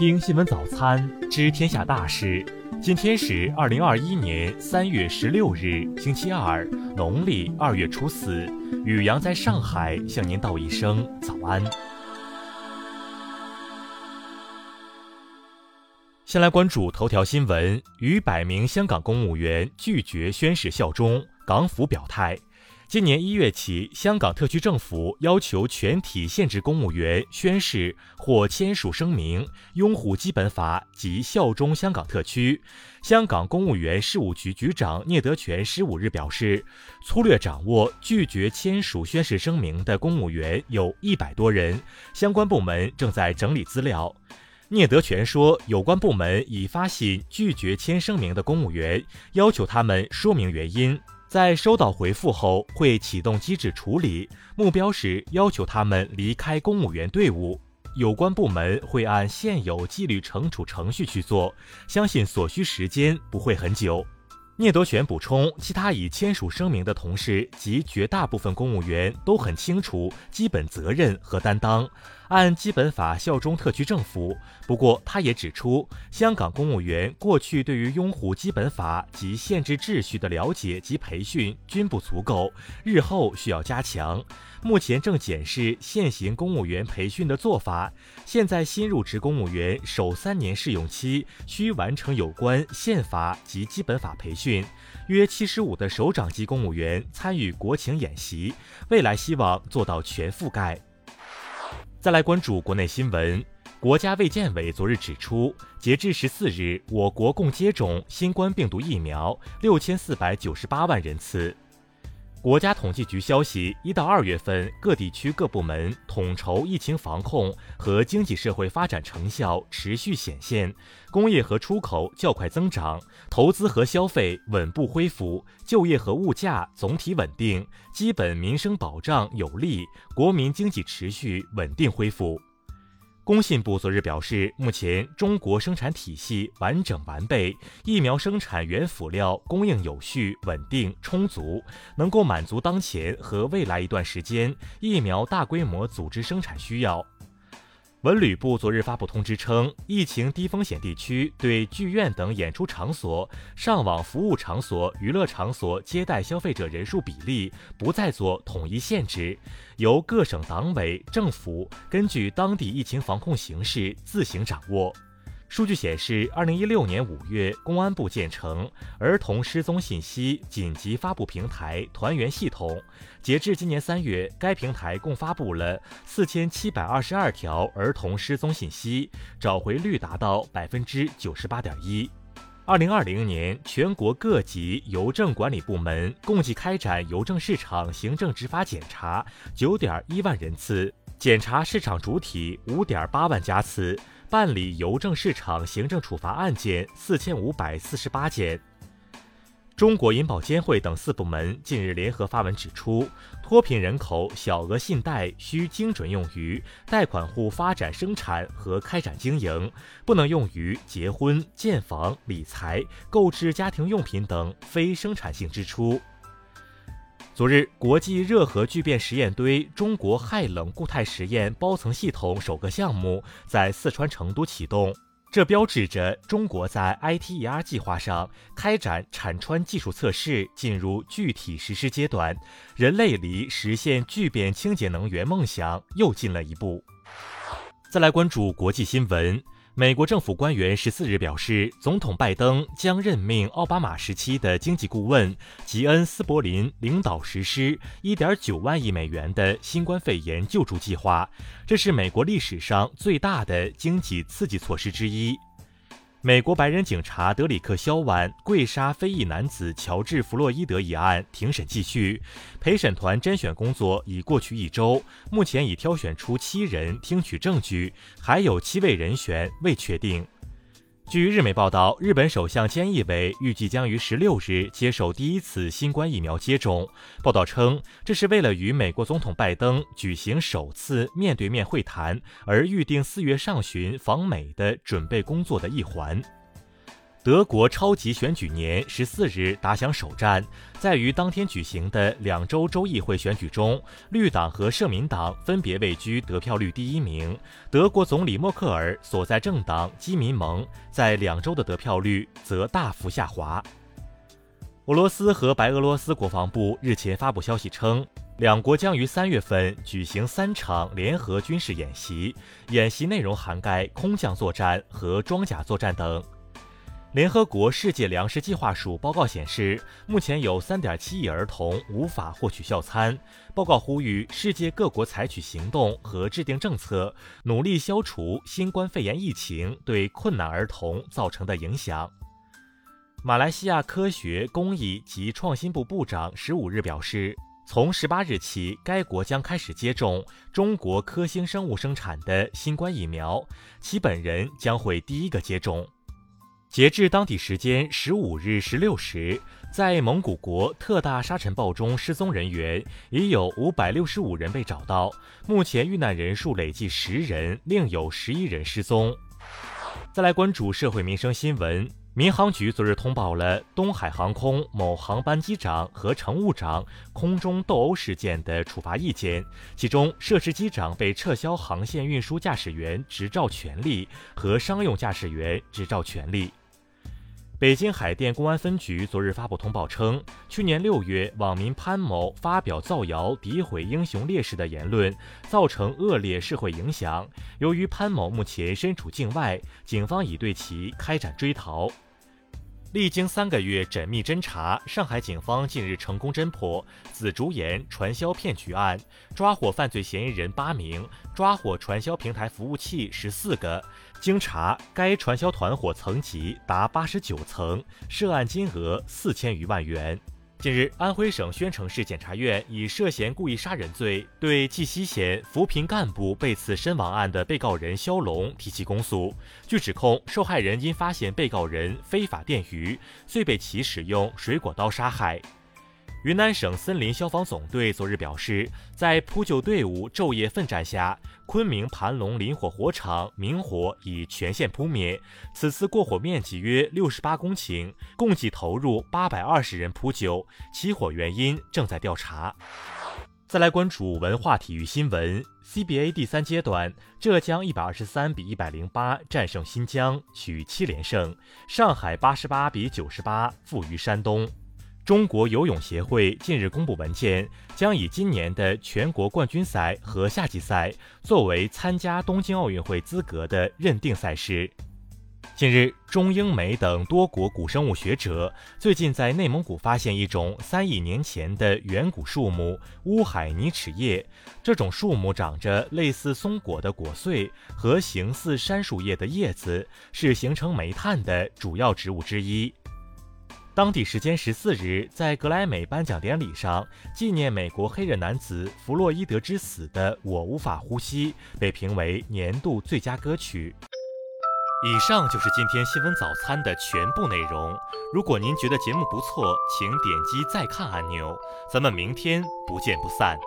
听新闻早餐，知天下大事。今天是二零二一年三月十六日，星期二，农历二月初四。雨阳在上海向您道一声早安。先来关注头条新闻：逾百名香港公务员拒绝宣誓效忠，港府表态。今年一月起，香港特区政府要求全体现职公务员宣誓或签署声明，拥护基本法及效忠香港特区。香港公务员事务局局长聂德权十五日表示，粗略掌握拒绝签署宣誓声明的公务员有一百多人，相关部门正在整理资料。聂德权说，有关部门已发信拒绝签声明的公务员，要求他们说明原因。在收到回复后，会启动机制处理，目标是要求他们离开公务员队伍。有关部门会按现有纪律惩处程序去做，相信所需时间不会很久。聂德权补充，其他已签署声明的同事及绝大部分公务员都很清楚基本责任和担当，按基本法效忠特区政府。不过，他也指出，香港公务员过去对于拥护基本法及宪制秩序的了解及培训均不足够，日后需要加强。目前正检视现行公务员培训的做法。现在新入职公务员首三年试用期需完成有关宪法及基本法培训，约七十五的首长级公务员参与国情演习，未来希望做到全覆盖。再来关注国内新闻，国家卫健委昨日指出，截至十四日，我国共接种新冠病毒疫苗六千四百九十八万人次。国家统计局消息，一到二月份，各地区各部门统筹疫情防控和经济社会发展成效持续显现，工业和出口较快增长，投资和消费稳步恢复，就业和物价总体稳定，基本民生保障有力，国民经济持续稳定恢复。工信部昨日表示，目前中国生产体系完整完备，疫苗生产原辅料供应有序、稳定、充足，能够满足当前和未来一段时间疫苗大规模组织生产需要。文旅部昨日发布通知称，疫情低风险地区对剧院等演出场所、上网服务场所、娱乐场所接待消费者人数比例不再做统一限制，由各省党委政府根据当地疫情防控形势自行掌握。数据显示，二零一六年五月，公安部建成儿童失踪信息紧急发布平台“团圆系统”。截至今年三月，该平台共发布了四千七百二十二条儿童失踪信息，找回率达到百分之九十八点一。二零二零年，全国各级邮政管理部门共计开展邮政市场行政执法检查九点一万人次，检查市场主体五点八万家次。办理邮政市场行政处罚案件四千五百四十八件。中国银保监会等四部门近日联合发文指出，脱贫人口小额信贷需精准用于贷款户发展生产和开展经营，不能用于结婚、建房、理财、购置家庭用品等非生产性支出。昨日，国际热核聚变实验堆中国氦冷固态实验包层系统首个项目在四川成都启动，这标志着中国在 ITER 计划上开展产穿技术测试进入具体实施阶段，人类离实现聚变清洁能源梦想又近了一步。再来关注国际新闻。美国政府官员十四日表示，总统拜登将任命奥巴马时期的经济顾问吉恩斯伯林领导实施1.9万亿美元的新冠肺炎救助计划，这是美国历史上最大的经济刺激措施之一。美国白人警察德里克·肖万跪杀非裔男子乔治·弗洛伊德一案庭审继续，陪审团甄选工作已过去一周，目前已挑选出七人听取证据，还有七位人选未确定。据日媒报道，日本首相菅义伟预计将于十六日接受第一次新冠疫苗接种。报道称，这是为了与美国总统拜登举行首次面对面会谈而预定四月上旬访美的准备工作的一环。德国超级选举年十四日打响首战，在于当天举行的两州州议会选举中，绿党和社民党分别位居得票率第一名。德国总理默克尔所在政党基民盟在两州的得票率则大幅下滑。俄罗斯和白俄罗斯国防部日前发布消息称，两国将于三月份举行三场联合军事演习，演习内容涵盖空降作战和装甲作战等。联合国世界粮食计划署报告显示，目前有3.7亿儿童无法获取校餐。报告呼吁世界各国采取行动和制定政策，努力消除新冠肺炎疫情对困难儿童造成的影响。马来西亚科学、工艺及创新部部长十五日表示，从十八日起，该国将开始接种中国科兴生物生产的新冠疫苗，其本人将会第一个接种。截至当地时间十五日十六时，在蒙古国特大沙尘暴中失踪人员已有五百六十五人被找到，目前遇难人数累计十人，另有十一人失踪。再来关注社会民生新闻，民航局昨日通报了东海航空某航班机长和乘务长空中斗殴事件的处罚意见，其中涉事机长被撤销航线运输驾驶员执照权利和商用驾驶员执照权利。北京海淀公安分局昨日发布通报称，去年六月，网民潘某发表造谣、诋毁英雄烈士的言论，造成恶劣社会影响。由于潘某目前身处境外，警方已对其开展追逃。历经三个月缜密侦查，上海警方近日成功侦破紫竹岩传销骗局案，抓获犯罪嫌疑人八名，抓获传销平台服务器十四个。经查，该传销团伙层级达八十九层，涉案金额四千余万元。近日，安徽省宣城市检察院以涉嫌故意杀人罪对绩溪县扶贫干部被刺身亡案的被告人肖龙提起公诉。据指控，受害人因发现被告人非法电鱼，遂被其使用水果刀杀害。云南省森林消防总队昨日表示，在扑救队伍昼夜奋战下，昆明盘龙林火火场明火已全线扑灭。此次过火面积约六十八公顷，共计投入八百二十人扑救，起火原因正在调查。再来关注文化体育新闻，CBA 第三阶段，浙江一百二十三比一百零八战胜新疆，取七连胜；上海八十八比九十八负于山东。中国游泳协会近日公布文件，将以今年的全国冠军赛和夏季赛作为参加东京奥运会资格的认定赛事。近日，中英美等多国古生物学者最近在内蒙古发现一种三亿年前的远古树木——乌海泥齿叶。这种树木长着类似松果的果穗和形似杉树叶的叶子，是形成煤炭的主要植物之一。当地时间十四日，在格莱美颁奖典礼上，纪念美国黑人男子弗洛伊德之死的《我无法呼吸》被评为年度最佳歌曲。以上就是今天新闻早餐的全部内容。如果您觉得节目不错，请点击再看按钮。咱们明天不见不散。